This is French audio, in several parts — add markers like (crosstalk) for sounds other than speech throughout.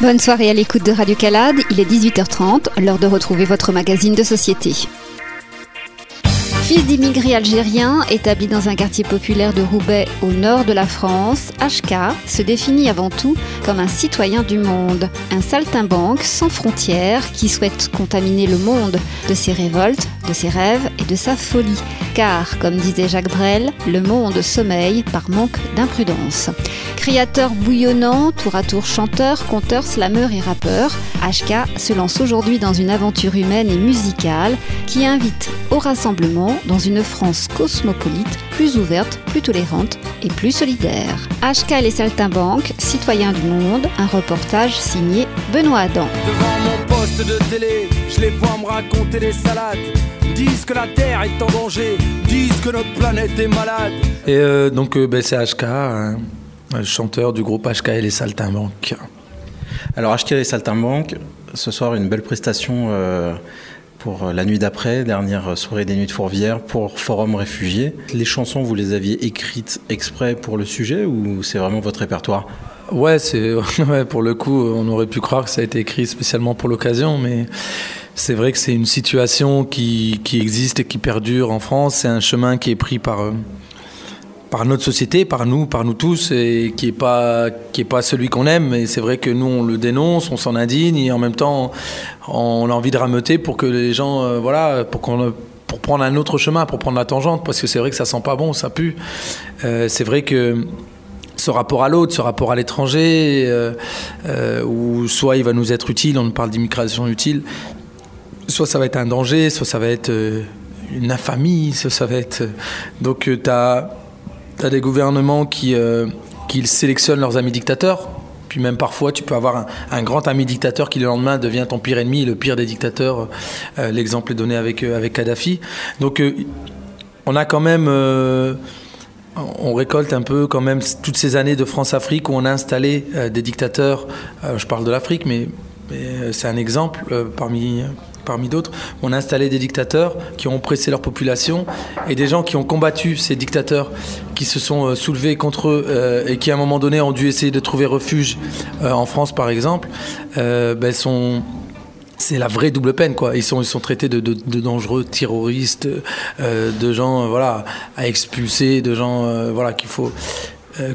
Bonne soirée à l'écoute de Radio Calade, il est 18h30, l'heure de retrouver votre magazine de société. Fils d'immigrés algériens, établi dans un quartier populaire de Roubaix au nord de la France, HK se définit avant tout comme un citoyen du monde, un saltimbanque sans frontières qui souhaite contaminer le monde de ses révoltes, de ses rêves et de sa folie. Car, comme disait Jacques Brel, le monde sommeille par manque d'imprudence. Créateur bouillonnant, tour à tour chanteur, conteur, slameur et rappeur, HK se lance aujourd'hui dans une aventure humaine et musicale qui invite au rassemblement dans une France cosmopolite, plus ouverte, plus tolérante et plus solidaire. HK et les saltimbanques, citoyens du monde, un reportage signé Benoît Adam. Poste de télé, je les vois me raconter des salades. Disent que la Terre est en danger, disent que notre planète est malade. Et euh, donc euh, ben, c'est HK, hein, chanteur du groupe HK et les Saltimbanques. Alors HK et les Saltimbanques, ce soir une belle prestation euh, pour la nuit d'après, dernière soirée des Nuits de Fourvière pour Forum Réfugiés. Les chansons, vous les aviez écrites exprès pour le sujet ou c'est vraiment votre répertoire? Ouais, c'est (laughs) pour le coup, on aurait pu croire que ça a été écrit spécialement pour l'occasion, mais c'est vrai que c'est une situation qui, qui, existe et qui perdure en France. C'est un chemin qui est pris par euh, par notre société, par nous, par nous tous, et qui est pas pas celui qu'on aime. Et c'est vrai que nous on le dénonce, on s'en indigne, et en même temps on a envie de rameuter pour que les gens, euh, voilà, pour qu'on pour prendre un autre chemin, pour prendre la tangente, parce que c'est vrai que ça sent pas bon, ça pue. Euh, c'est vrai que ce rapport à l'autre, ce rapport à l'étranger, euh, euh, où soit il va nous être utile, on parle d'immigration utile, soit ça va être un danger, soit ça va être euh, une infamie, soit ça va être... Donc tu as, des gouvernements qui, qui sélectionnent leurs amis dictateurs, puis même parfois, tu peux avoir un, grand ami dictateur qui le lendemain devient ton pire ennemi, le pire des dictateurs. L'exemple est donné avec, avec Kadhafi. Donc, on a quand même on récolte un peu quand même toutes ces années de France-Afrique où on a installé euh, des dictateurs. Euh, je parle de l'Afrique, mais, mais c'est un exemple euh, parmi, parmi d'autres. On a installé des dictateurs qui ont oppressé leur population et des gens qui ont combattu ces dictateurs, qui se sont euh, soulevés contre eux euh, et qui à un moment donné ont dû essayer de trouver refuge euh, en France par exemple, ben, sont c'est la vraie double peine quoi. Ils sont ils sont traités de, dangereux terroristes, euh, de gens euh, voilà à expulser, de gens euh, voilà qu'il faut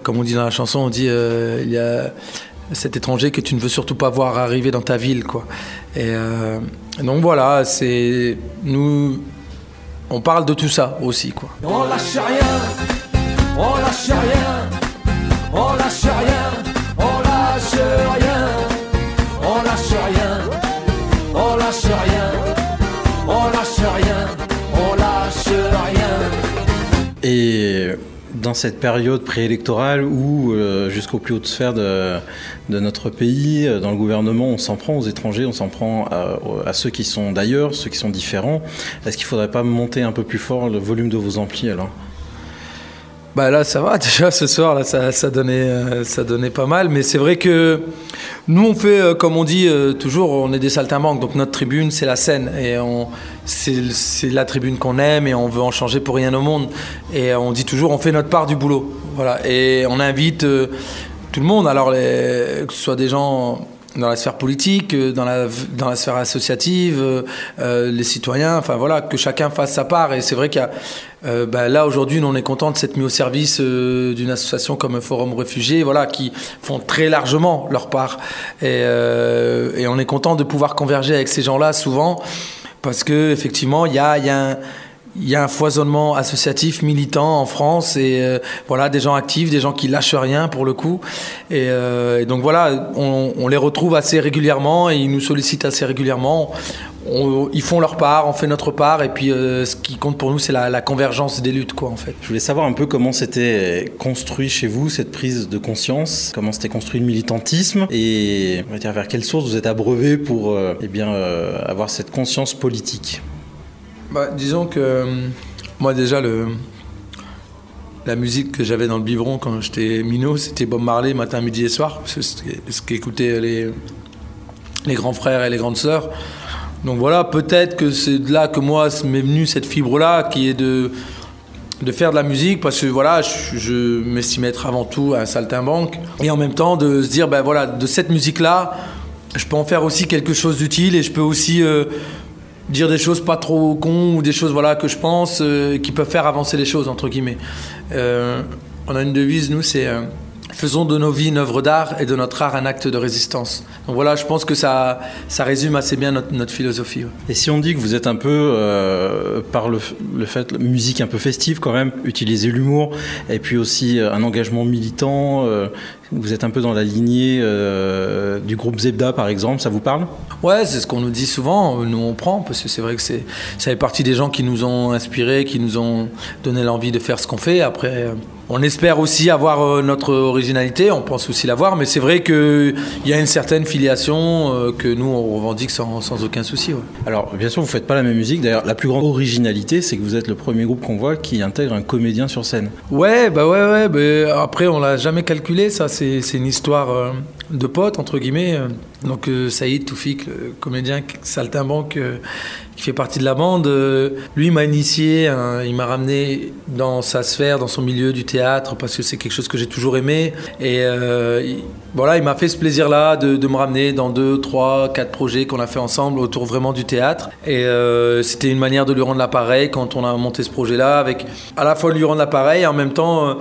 comme on dit dans la chanson, on dit il y a cet étranger que tu ne veux surtout pas voir arriver dans ta ville quoi. Et donc voilà, c'est nous on parle de tout ça aussi quoi. On lâche rien, on lâche rien, on lâche lâche rien, on lâche rien. Et dans cette période préélectorale où, euh, jusqu'aux plus hautes sphères de, de, notre pays, dans le gouvernement, on s'en prend aux étrangers, on s'en prend à, à, ceux qui sont d'ailleurs, ceux qui sont différents, est-ce qu'il ne faudrait pas monter un peu plus fort le volume de vos amplis alors? Bah là, ça va (laughs) déjà ce soir, là, ça, ça donnait, euh, ça donnait pas mal. Mais c'est vrai que nous, on fait, euh, comme on dit euh, toujours, on est des saltimbanques. Donc notre tribune, c'est la scène. Et c'est la tribune qu'on aime et on veut en changer pour rien au monde. Et on dit toujours, on fait notre part du boulot. Voilà. Et on invite tout le monde, alors que ce soit des gens dans la sphère politique, dans la, dans la sphère associative, euh, les citoyens, enfin voilà, que chacun fasse sa part. Et c'est vrai qu'il y a, euh, bah, là aujourd'hui, on est content de s'être mis au service euh, d'une association comme Forum Réfugiés, voilà, qui font très largement leur part. Et, euh, et on est content de pouvoir converger avec ces gens-là souvent, parce que effectivement, il y a, y a un il y a un foisonnement associatif militant en France et euh, voilà des gens actifs, des gens qui lâchent rien pour le coup et, euh, donc voilà on, les retrouve assez régulièrement et ils nous sollicitent assez régulièrement. Ils font leur part, on fait notre part et puis euh, ce qui compte pour nous c'est la, convergence des luttes quoi en fait. Je voulais savoir un peu comment c'était construit chez vous cette prise de conscience, comment c'était construit le militantisme et on va dire vers quelle source vous êtes abreuvé pour eh bien avoir cette conscience politique? Bah, disons que euh, moi déjà le la musique que j'avais dans le biberon quand j'étais minot, c'était Bob Marley matin, midi et soir, ce qu'écoutaient les les grands frères et les grandes sœurs. Donc voilà, peut-être que c'est de là que moi m'est venue cette fibre là qui est de de faire de la musique parce que voilà, je, je m'estime être avant tout un saltimbanque et en même temps de se dire ben voilà, de cette musique là, je peux en faire aussi quelque chose d'utile et je peux aussi euh, dire des choses pas trop cons ou des choses voilà que je pense euh, qui peuvent faire avancer les choses entre guillemets. Euh, on a une devise nous c'est euh, Faisons de nos vies une œuvre d'art et de notre art un acte de résistance. Donc voilà, je pense que ça, ça résume assez bien notre, philosophie. Et si on dit que vous êtes un peu, par le, le fait, la musique un peu festive quand même, utiliser l'humour, et puis aussi un engagement militant, vous êtes un peu dans la lignée euh, du groupe Zebda par exemple, ça vous parle? Ouais, c'est ce qu'on nous dit souvent. Nous, on prend parce que c'est vrai que c'est, ça fait partie des gens qui nous ont inspirés, qui nous ont donné l'envie de faire ce qu'on fait. Après, euh, on espère aussi avoir euh, notre originalité. On pense aussi l'avoir, mais c'est vrai qu'il y a une certaine filiation que nous on revendique sans, sans aucun souci. ouais. Alors bien sûr vous faites pas la même musique, d'ailleurs la plus grande originalité c'est que vous êtes le premier groupe qu'on voit qui intègre un comédien sur scène. Ouais, bah ouais, ouais. bah après, on l'a jamais calculé. Ça, c'est une histoire euh, de potes entre guillemets. Donc euh, Saïd Toufik, le comédien saltimbanque euh, qui fait partie de la bande, euh, lui m'a initié, hein, il m'a ramené dans sa sphère, dans son milieu du théâtre, parce que c'est quelque chose que j'ai toujours aimé. Et euh, il- voilà, il m'a fait ce plaisir-là de, me ramener dans deux, trois, quatre projets qu'on a fait ensemble autour vraiment du théâtre. Et euh, c'était une manière de lui rendre l'appareil quand on a monté ce projet-là, avec à la fois lui rendre l'appareil en même temps... euh,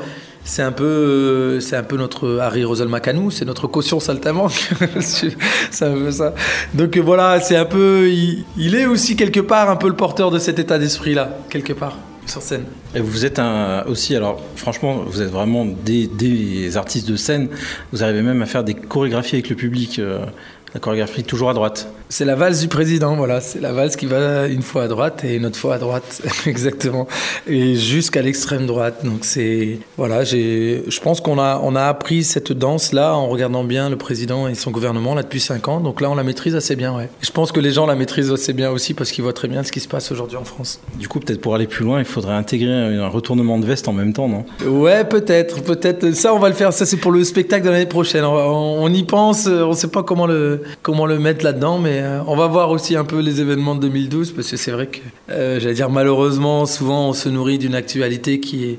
c'est un peu, euh, c'est un peu notre Harry Rosel Macanou, c'est notre caution saltamanque. (laughs) c'est un peu ça. Donc euh, voilà, c'est un peu, il, est aussi quelque part un peu le porteur de cet état d'esprit-là, quelque part sur scène. Et vous êtes aussi, alors franchement, vous êtes vraiment des, des artistes de scène. Vous arrivez même à faire des chorégraphies avec le public. euh, la chorégraphie toujours à droite. C'est la valse du président, voilà. C'est la valse qui va une fois à droite et une autre fois à droite, (laughs) exactement. Et jusqu'à l'extrême droite. Donc c'est, voilà, je pense qu'on a, on a appris cette danse-là en regardant bien le président et son gouvernement là depuis cinq ans. Donc là, on la maîtrise assez bien, ouais. Je pense que les gens la maîtrisent assez bien aussi parce qu'ils voient très bien ce qui se passe aujourd'hui en France. Du coup, peut-être pour aller plus loin, il faudrait intégrer un retournement de veste en même temps, non? Ouais, peut-être, peut-être. Ça, on va le faire. Ça, c'est pour le spectacle de l'année prochaine. On, y pense. On sait pas comment le, comment le mettre là-dedans, mais euh, on va voir aussi un peu les événements de 2012, parce que c'est vrai que, euh, j'allais dire, malheureusement, souvent, on se nourrit d'une actualité qui est.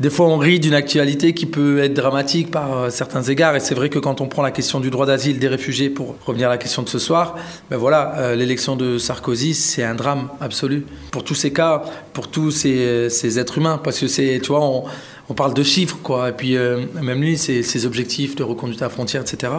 Des fois, on rit d'une actualité qui peut être dramatique par euh, certains égards. Et c'est vrai que quand on prend la question du droit d'asile des réfugiés, pour revenir à la question de ce soir, ben voilà, l'élection de Sarkozy, c'est un drame absolu. Pour tous ces cas, pour tous ces, ces êtres humains. Parce que c'est, tu vois, on, on parle de chiffres, quoi. Et puis, euh, même lui, ses, objectifs de reconduite à la frontière, etc.,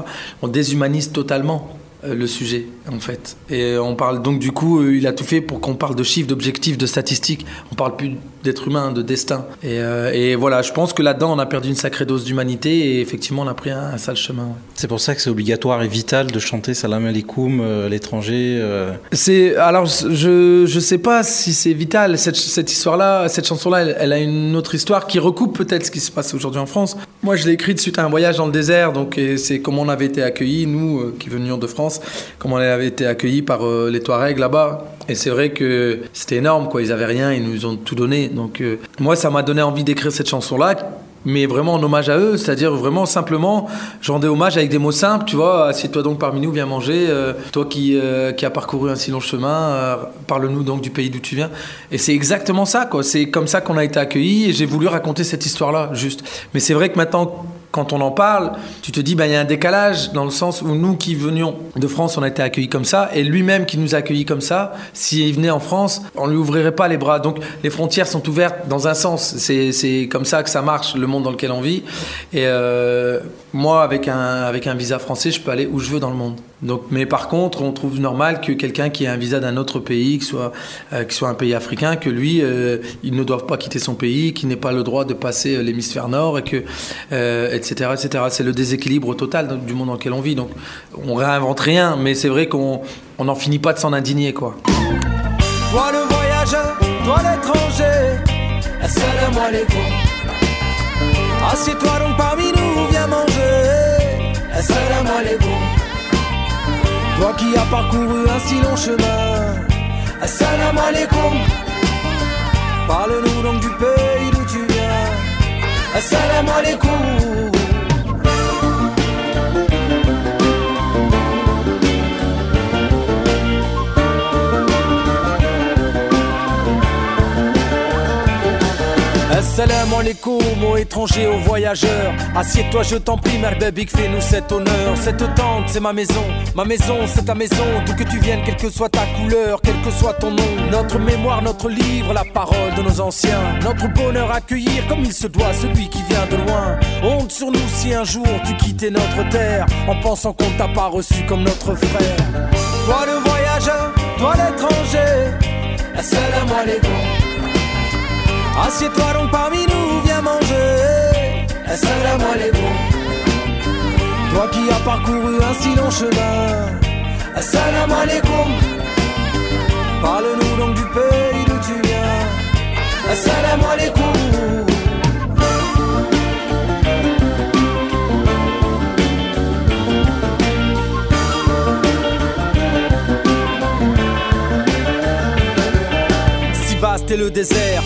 on déshumanise totalement le sujet, en fait. Et on parle donc, du coup, euh, il a tout fait pour qu'on parle de chiffres, d'objectifs, de statistiques. On parle plus d'être humain, de destin. Et, euh, et voilà, je pense que là-dedans, on a perdu une sacrée dose d'humanité et effectivement, on a pris un, un sale chemin. ouais. C'est pour ça que c'est obligatoire et vital de chanter Salam alaikum, euh, l'étranger. euh. C'est alors je je sais pas si c'est vital cette, cette histoire-là, cette chanson-là, elle, elle a une autre histoire qui recoupe peut-être ce qui se passe aujourd'hui en France. Moi, je l'ai écrite suite à un voyage dans le désert, donc c'est comment on avait été accueillis nous euh, qui venions de France, comment on avait été accueillis par euh, les Touaregs là-bas. Et c'est vrai que c'était énorme, quoi. Ils avaient rien, ils nous ont tout donné. Donc euh, moi, ça m'a donné envie d'écrire cette chanson-là mais vraiment en hommage à eux, c'est-à-dire vraiment simplement, je rendais hommage avec des mots simples, tu vois, assieds-toi donc parmi nous, viens manger, euh, toi qui, qui as parcouru un si long chemin, parle-nous donc du pays d'où tu viens. Et c'est exactement ça, quoi, c'est comme ça qu'on a été accueillis, et j'ai voulu raconter cette histoire-là, juste. Mais c'est vrai que maintenant, quand on en parle, tu te dis, ben, il y a un décalage dans le sens où nous qui venions de France, on a été accueillis comme ça, et lui-même qui nous a accueillis comme ça, s'il venait en France, on lui ouvrirait pas les bras. Donc les frontières sont ouvertes dans un sens. C'est comme ça que ça marche, le monde dans lequel on vit. Et euh, moi, avec un visa français, je peux aller où je veux dans le monde. Donc, mais par contre, on trouve normal que quelqu'un qui a un visa d'un autre pays, que soit, euh, soit un pays africain, que lui, euh, il ne doive pas quitter son pays, qu'il n'ait pas le droit de passer euh, l'hémisphère nord, et que, etc., etc. C'est le déséquilibre total du monde dans lequel on vit. Donc, on réinvente rien, mais c'est vrai qu'on on n'en finit pas de s'en indigner, quoi. Toi le voyageur, toi l'étranger, assalamu alaikum. Assieds-toi donc parmi nous, Qui as parcouru un si long chemin, assalamu alaikum. Parle-nous donc du pays d'où tu viens, assalamu alaikum. Assalamu alaikum aux étrangers, aux voyageurs. Assieds-toi, je t'en prie, mère Big, fais-nous cet honneur. Cette tente, c'est ma maison. Ma maison, c'est ta maison. D'où que tu viennes, quelle que soit ta couleur, quel que soit ton nom. Notre mémoire, notre livre, la parole de nos anciens. Notre bonheur accueillir comme il se doit celui qui vient de loin. Honte sur nous si un jour tu quittais notre terre en pensant qu'on t'a pas reçu comme notre frère. Toi le voyageur, toi l'étranger. Assalamu alaikum. Assieds-toi donc parmi nous, viens manger. Est-ce Toi qui as parcouru un si long chemin, est-ce Parle-nous donc du pays d'où tu viens. Est-ce Si vaste est le désert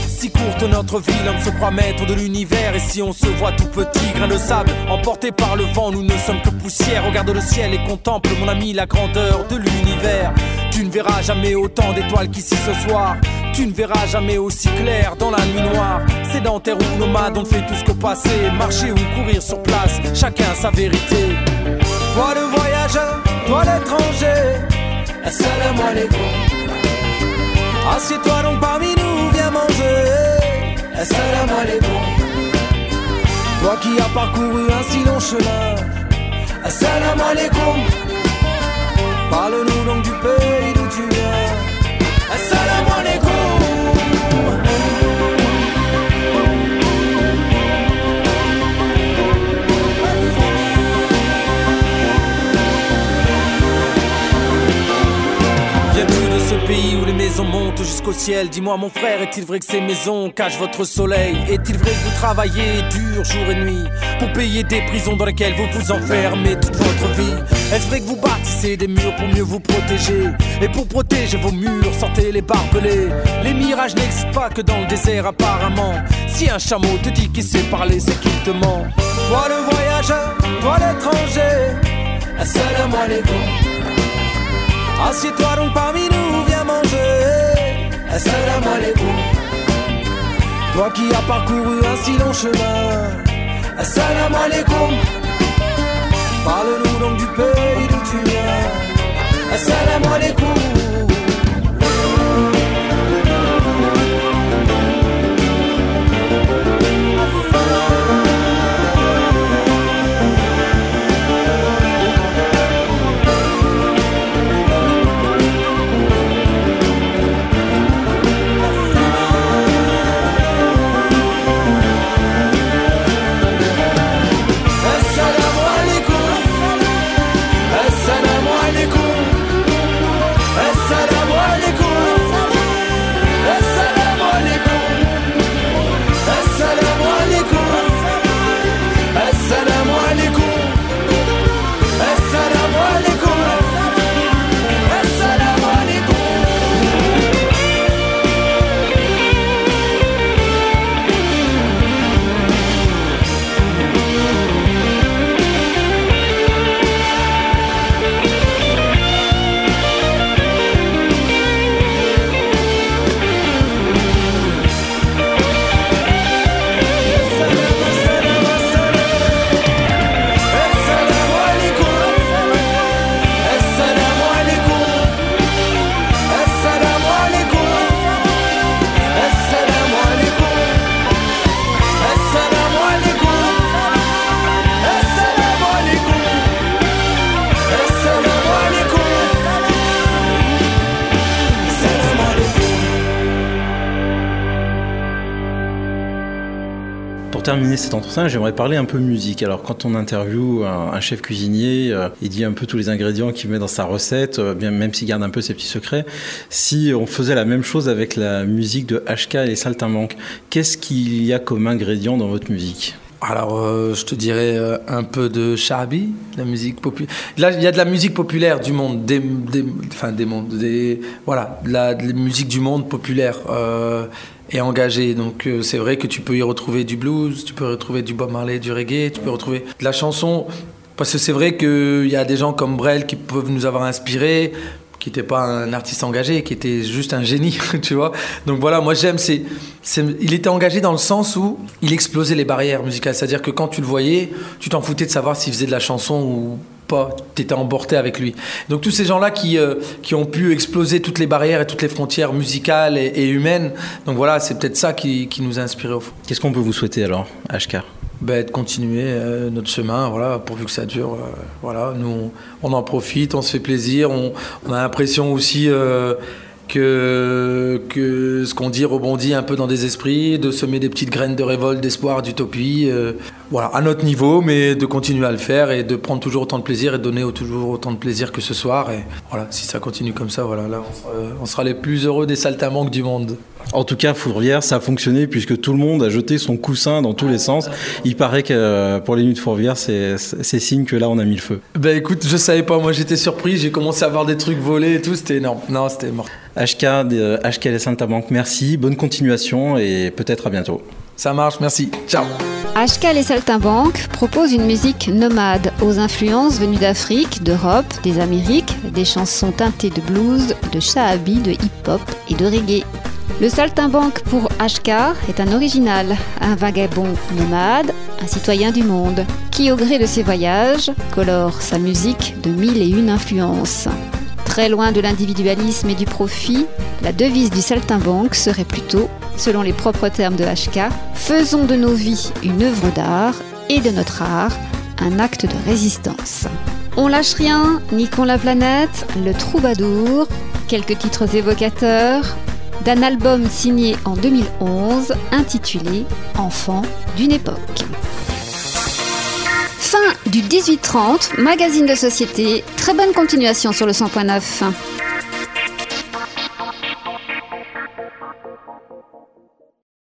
notre vie, l'homme se croit maître de l'univers. Et si on se voit tout petit, grain de sable, emporté par le vent, nous ne sommes que poussière. Regarde le ciel et contemple, mon ami, la grandeur de l'univers. Tu ne verras jamais autant d'étoiles qu'ici ce soir. Tu ne verras jamais aussi clair dans la nuit noire. Sédentaire ou nomade, on fait tout ce qu'au passé. Marcher ou courir sur place, chacun sa vérité. Toi le voyageur, toi l'étranger. Assieds-toi donc parmi manger. Assalamu alaikum. Toi qui as parcouru un si long chemin. Assalamu alaikum. Parle-nous donc du pays d'où tu viens. Jusqu'au ciel. Dis-moi mon frère, est-il vrai que ces maisons cachent votre soleil? Est-il vrai que vous travaillez dur jour et nuit Pour payer des prisons dans lesquelles vous vous enfermez toute votre vie? Est-ce vrai que vous bâtissez des murs pour mieux vous protéger? Et pour protéger vos murs, sortez les barbelés. Les mirages n'existent pas que dans le désert apparemment. Si un chameau te dit qu'il sait parler, c'est qu'il te ment. Toi le voyageur, toi l'étranger Assieds-toi donc parmi nous, Assalamu alaikum. Toi qui as parcouru un si long chemin. Assalamu alaikum. Parle-nous donc du pays d'où tu viens. Assalamu alaikum. Terminer cet entretien, j'aimerais parler un peu musique. Alors, quand on interviewe un, chef cuisinier, euh, il dit un peu tous les ingrédients qu'il met dans sa recette, euh, bien, même s'il garde un peu ses petits secrets. Si on faisait la même chose avec la musique de HK et les Saltimbanques, qu'est-ce qu'il y a comme ingrédient dans votre musique? Alors, euh, je te dirais un peu de Charbi, la musique populaire. Là, il y a de la musique populaire du monde, enfin des mondes, des, voilà, de la, musique du monde populaire et engagée. Donc, euh, c'est vrai que tu peux y retrouver du blues, tu peux retrouver du Bob Marley, du reggae, tu peux retrouver de la chanson. Parce que c'est vrai qu'il y a des gens comme Brel qui peuvent nous avoir inspirés, qui n'était pas un artiste engagé, qui était juste un génie, (laughs) tu vois. Donc voilà, moi j'aime, c'est, il était engagé dans le sens où il explosait les barrières musicales. C'est-à-dire que quand tu le voyais, tu t'en foutais de savoir s'il faisait de la chanson ou pas, tu étais emporté avec lui. Donc tous ces gens-là qui, euh, qui ont pu exploser toutes les barrières et toutes les frontières musicales et, et humaines, donc voilà, c'est peut-être ça qui, qui nous a inspiré au fond. Qu'est-ce qu'on peut vous souhaiter alors, HK ben, de continuer euh, notre chemin, voilà, pourvu que ça dure. euh, voilà, nous, on, en profite, on se fait plaisir, on, on a l'impression aussi euh, que, que ce qu'on dit rebondit un peu dans des esprits, de semer des petites graines de révolte, d'espoir, d'utopie, voilà, à notre niveau, mais de continuer à le faire et de prendre toujours autant de plaisir et de donner toujours autant de plaisir que ce soir. Et voilà, si ça continue comme ça, voilà, là, on sera, on sera les plus heureux des saltimbanques du monde. En tout cas, Fourvière, ça a fonctionné puisque tout le monde a jeté son coussin dans tous les sens. Il paraît que euh, pour les nuits de Fourvière, c'est signe que là, on a mis le feu. Ben écoute, je savais pas, moi j'étais surpris, j'ai commencé à voir des trucs volés et tout, c'était énorme. Non, c'était mort. HK, HK Les Santa Banque, merci, bonne continuation et peut-être à bientôt. Ça marche, merci. Ciao. HK Les Saltimbanques propose une musique nomade aux influences venues d'Afrique, d'Europe, des Amériques, des chansons teintées de blues, de shahabi, de hip-hop et de reggae. Le saltimbanque pour HK est un original, un vagabond nomade, un citoyen du monde, qui au gré de ses voyages colore sa musique de mille et une influences. Très loin de l'individualisme et du profit, la devise du saltimbanque serait plutôt, selon les propres termes de HK, faisons de nos vies une œuvre d'art et de notre art un acte de résistance. On lâche rien, niquons la planète, le troubadour, quelques titres évocateurs, d'un album signé en 2011 intitulé Enfant d'une époque. Du 1830, magazine de société. Très bonne continuation sur le 100.9.